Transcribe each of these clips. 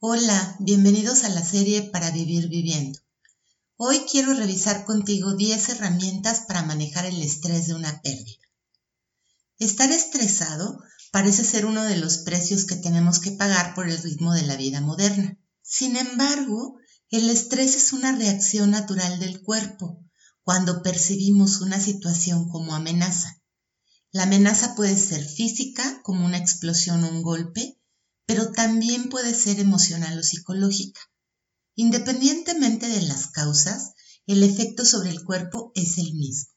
Hola, bienvenidos a la serie Para Vivir Viviendo. Hoy quiero revisar contigo 10 herramientas para manejar el estrés de una pérdida. Estar estresado parece ser uno de los precios que tenemos que pagar por el ritmo de la vida moderna. Sin embargo, el estrés es una reacción natural del cuerpo cuando percibimos una situación como amenaza. La amenaza puede ser física, como una explosión o un golpe, pero también puede ser emocional o psicológica. Independientemente de las causas, el efecto sobre el cuerpo es el mismo.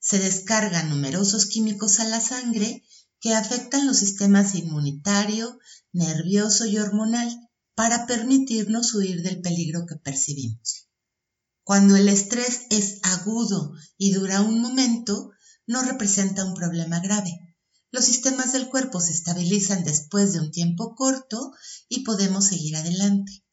Se descargan numerosos químicos a la sangre que afectan los sistemas inmunitario, nervioso y hormonal para permitirnos huir del peligro que percibimos. Cuando el estrés es agudo y dura un momento, no representa un problema grave los sistemas del cuerpo se estabilizan después de un tiempo corto y podemos seguir adelante.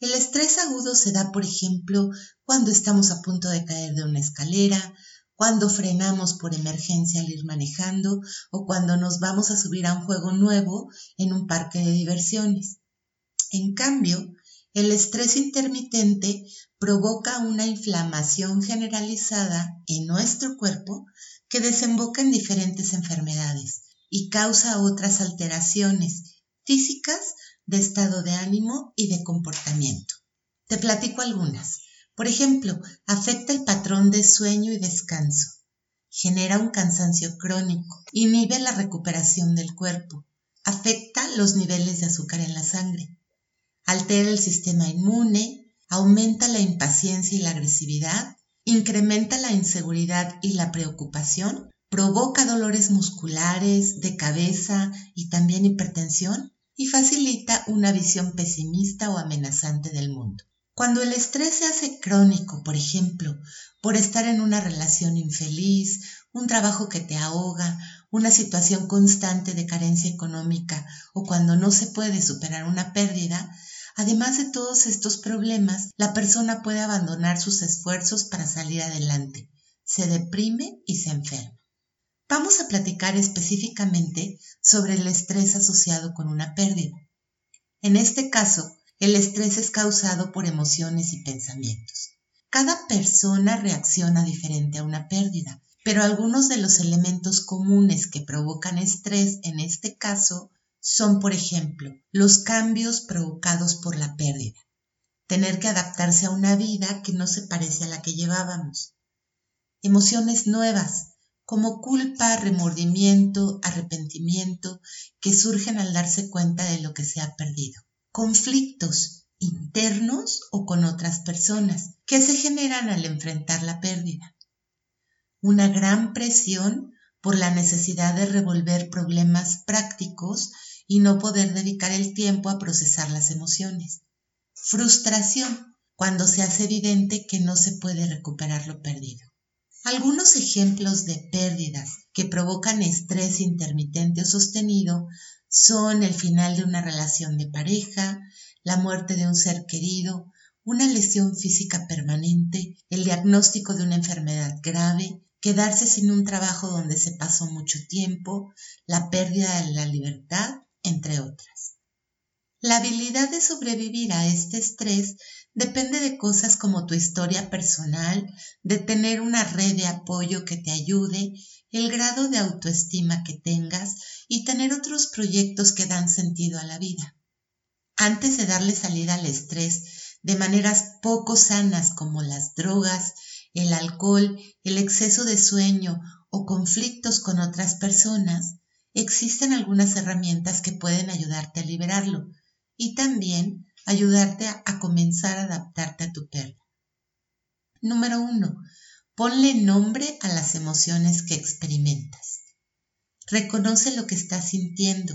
El estrés agudo se da, por ejemplo, cuando estamos a punto de caer de una escalera, cuando frenamos por emergencia al ir manejando o cuando nos vamos a subir a un juego nuevo en un parque de diversiones. En cambio, el estrés intermitente provoca una inflamación generalizada en nuestro cuerpo que desemboca en diferentes enfermedades y causa otras alteraciones físicas de estado de ánimo y de comportamiento. Te platico algunas. Por ejemplo, afecta el patrón de sueño y descanso, genera un cansancio crónico, inhibe la recuperación del cuerpo, afecta los niveles de azúcar en la sangre, altera el sistema inmune, aumenta la impaciencia y la agresividad, incrementa la inseguridad y la preocupación, provoca dolores musculares, de cabeza y también hipertensión y facilita una visión pesimista o amenazante del mundo. Cuando el estrés se hace crónico, por ejemplo, por estar en una relación infeliz, un trabajo que te ahoga, una situación constante de carencia económica o cuando no se puede superar una pérdida, Además de todos estos problemas, la persona puede abandonar sus esfuerzos para salir adelante, se deprime y se enferma. Vamos a platicar específicamente sobre el estrés asociado con una pérdida. En este caso, el estrés es causado por emociones y pensamientos. Cada persona reacciona diferente a una pérdida, pero algunos de los elementos comunes que provocan estrés en este caso son, por ejemplo, los cambios provocados por la pérdida, tener que adaptarse a una vida que no se parece a la que llevábamos, emociones nuevas como culpa, remordimiento, arrepentimiento, que surgen al darse cuenta de lo que se ha perdido, conflictos internos o con otras personas que se generan al enfrentar la pérdida, una gran presión por la necesidad de revolver problemas prácticos y no poder dedicar el tiempo a procesar las emociones. Frustración, cuando se hace evidente que no se puede recuperar lo perdido. Algunos ejemplos de pérdidas que provocan estrés intermitente o sostenido son el final de una relación de pareja, la muerte de un ser querido, una lesión física permanente, el diagnóstico de una enfermedad grave, quedarse sin un trabajo donde se pasó mucho tiempo, la pérdida de la libertad entre otras. La habilidad de sobrevivir a este estrés depende de cosas como tu historia personal, de tener una red de apoyo que te ayude, el grado de autoestima que tengas y tener otros proyectos que dan sentido a la vida. Antes de darle salida al estrés de maneras poco sanas como las drogas, el alcohol, el exceso de sueño o conflictos con otras personas, existen algunas herramientas que pueden ayudarte a liberarlo y también ayudarte a, comenzar a adaptarte a tu pérdida. Número uno, ponle nombre a las emociones que experimentas. Reconoce lo que estás sintiendo.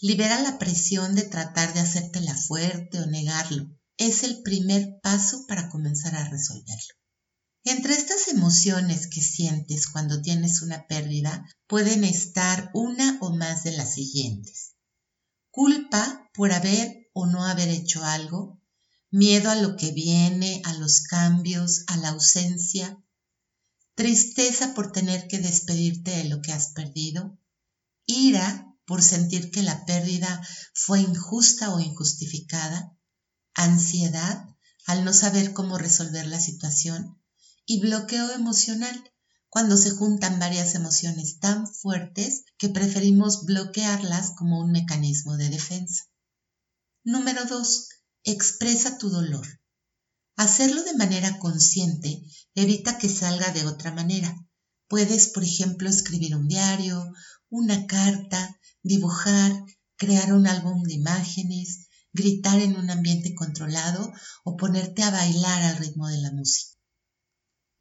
Libera la presión de tratar de hacértela fuerte o negarlo. Es el primer paso para comenzar a resolverlo. Entre estas emociones que sientes cuando tienes una pérdida pueden estar una o más de las siguientes. Culpa por haber o no haber hecho algo, miedo a lo que viene, a los cambios, a la ausencia, tristeza por tener que despedirte de lo que has perdido, ira por sentir que la pérdida fue injusta o injustificada, ansiedad al no saber cómo resolver la situación y bloqueo emocional cuando se juntan varias emociones tan fuertes que preferimos bloquearlas como un mecanismo de defensa. Número 2. Expresa tu dolor. Hacerlo de manera consciente evita que salga de otra manera. Puedes, por ejemplo, escribir un diario, una carta, dibujar, crear un álbum de imágenes, gritar en un ambiente controlado o ponerte a bailar al ritmo de la música.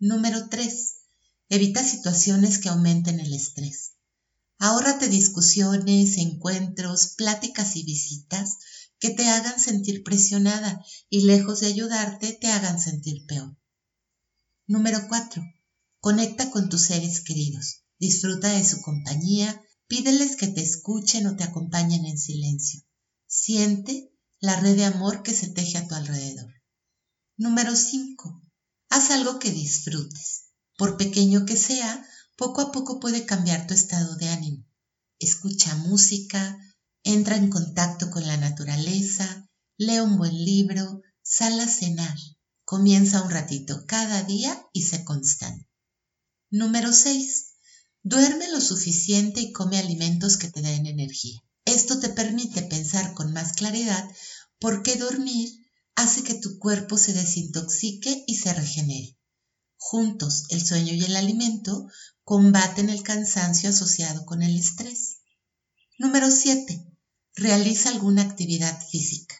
Número 3. Evita situaciones que aumenten el estrés. Ahórrate discusiones, encuentros, pláticas y visitas que te hagan sentir presionada y lejos de ayudarte te hagan sentir peor. Número 4. Conecta con tus seres queridos. Disfruta de su compañía, pídeles que te escuchen o te acompañen en silencio. Siente la red de amor que se teje a tu alrededor. Número 5. Haz algo que disfrutes. Por pequeño que sea, poco a poco puede cambiar tu estado de ánimo. Escucha música, entra en contacto con la naturaleza, lee un buen libro, sal a cenar. Comienza un ratito cada día y sé constante. Número 6. Duerme lo suficiente y come alimentos que te den energía. Esto te permite pensar con más claridad porque dormir hace que tu cuerpo se desintoxique y se regenere. Juntos, el sueño y el alimento combaten el cansancio asociado con el estrés. Número 7. Realiza alguna actividad física.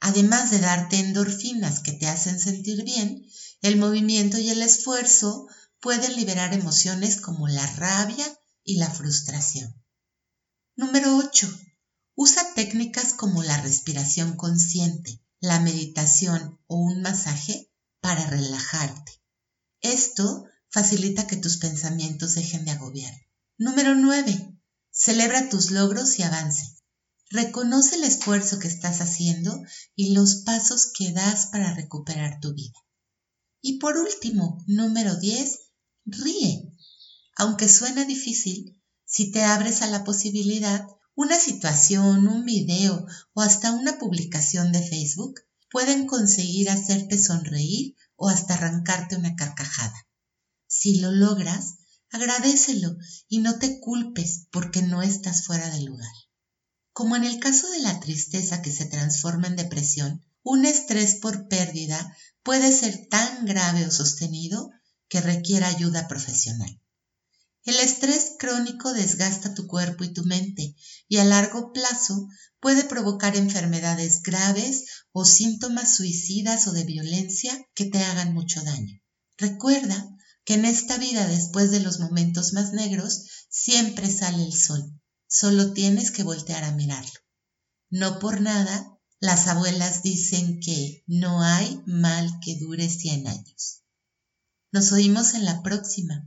Además de darte endorfinas que te hacen sentir bien, el movimiento y el esfuerzo pueden liberar emociones como la rabia y la frustración. Número 8. Usa técnicas como la respiración consciente, la meditación o un masaje para relajarte. Esto facilita que tus pensamientos dejen de agobiar. Número 9. Celebra tus logros y avances. Reconoce el esfuerzo que estás haciendo y los pasos que das para recuperar tu vida. Y por último, número 10, ríe. Aunque suena difícil, si te abres a la posibilidad, una situación, un video o hasta una publicación de Facebook pueden conseguir hacerte sonreír o hasta arrancarte una carcajada. Si lo logras, agradecelo y no te culpes porque no estás fuera de lugar. Como en el caso de la tristeza que se transforma en depresión, un estrés por pérdida puede ser tan grave o sostenido que requiera ayuda profesional. El estrés crónico desgasta tu cuerpo y tu mente y a largo plazo puede provocar enfermedades graves o síntomas suicidas o de violencia que te hagan mucho daño. Recuerda que en esta vida después de los momentos más negros siempre sale el sol. Solo tienes que voltear a mirarlo. No por nada, las abuelas dicen que no hay mal que dure cien años. Nos oímos en la próxima.